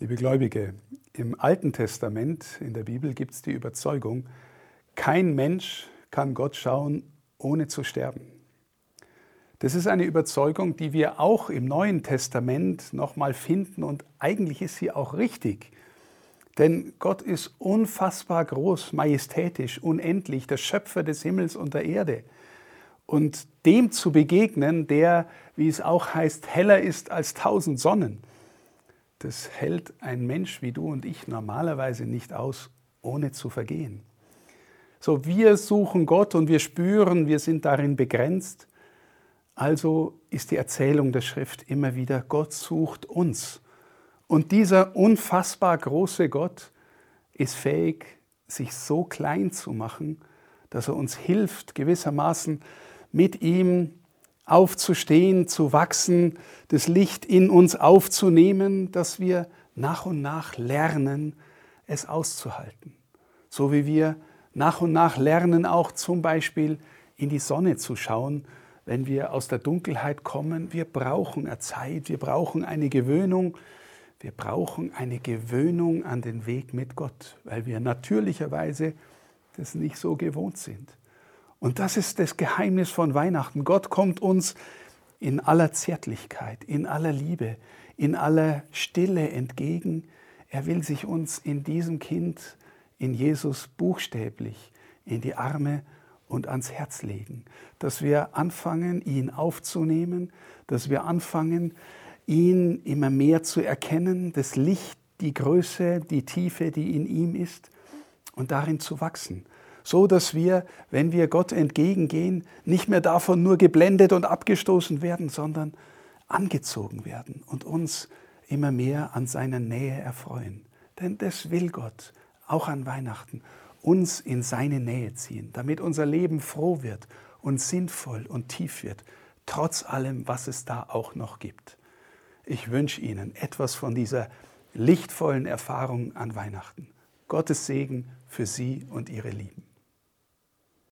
Liebe Gläubige, im Alten Testament in der Bibel gibt es die Überzeugung, kein Mensch kann Gott schauen, ohne zu sterben. Das ist eine Überzeugung, die wir auch im Neuen Testament nochmal finden und eigentlich ist sie auch richtig. Denn Gott ist unfassbar groß, majestätisch, unendlich, der Schöpfer des Himmels und der Erde. Und dem zu begegnen, der, wie es auch heißt, heller ist als tausend Sonnen, das hält ein Mensch wie du und ich normalerweise nicht aus, ohne zu vergehen. So, wir suchen Gott und wir spüren, wir sind darin begrenzt. Also ist die Erzählung der Schrift immer wieder, Gott sucht uns. Und dieser unfassbar große Gott ist fähig, sich so klein zu machen, dass er uns hilft, gewissermaßen mit ihm aufzustehen, zu wachsen, das Licht in uns aufzunehmen, dass wir nach und nach lernen, es auszuhalten. So wie wir nach und nach lernen, auch zum Beispiel in die Sonne zu schauen, wenn wir aus der Dunkelheit kommen. Wir brauchen eine Zeit, wir brauchen eine Gewöhnung, wir brauchen eine Gewöhnung an den Weg mit Gott, weil wir natürlicherweise das nicht so gewohnt sind. Und das ist das Geheimnis von Weihnachten. Gott kommt uns in aller Zärtlichkeit, in aller Liebe, in aller Stille entgegen. Er will sich uns in diesem Kind, in Jesus buchstäblich in die Arme und ans Herz legen, dass wir anfangen, ihn aufzunehmen, dass wir anfangen, ihn immer mehr zu erkennen, das Licht, die Größe, die Tiefe, die in ihm ist und darin zu wachsen so dass wir, wenn wir Gott entgegengehen, nicht mehr davon nur geblendet und abgestoßen werden, sondern angezogen werden und uns immer mehr an seiner Nähe erfreuen. Denn das will Gott, auch an Weihnachten, uns in seine Nähe ziehen, damit unser Leben froh wird und sinnvoll und tief wird, trotz allem, was es da auch noch gibt. Ich wünsche Ihnen etwas von dieser lichtvollen Erfahrung an Weihnachten. Gottes Segen für Sie und Ihre Lieben.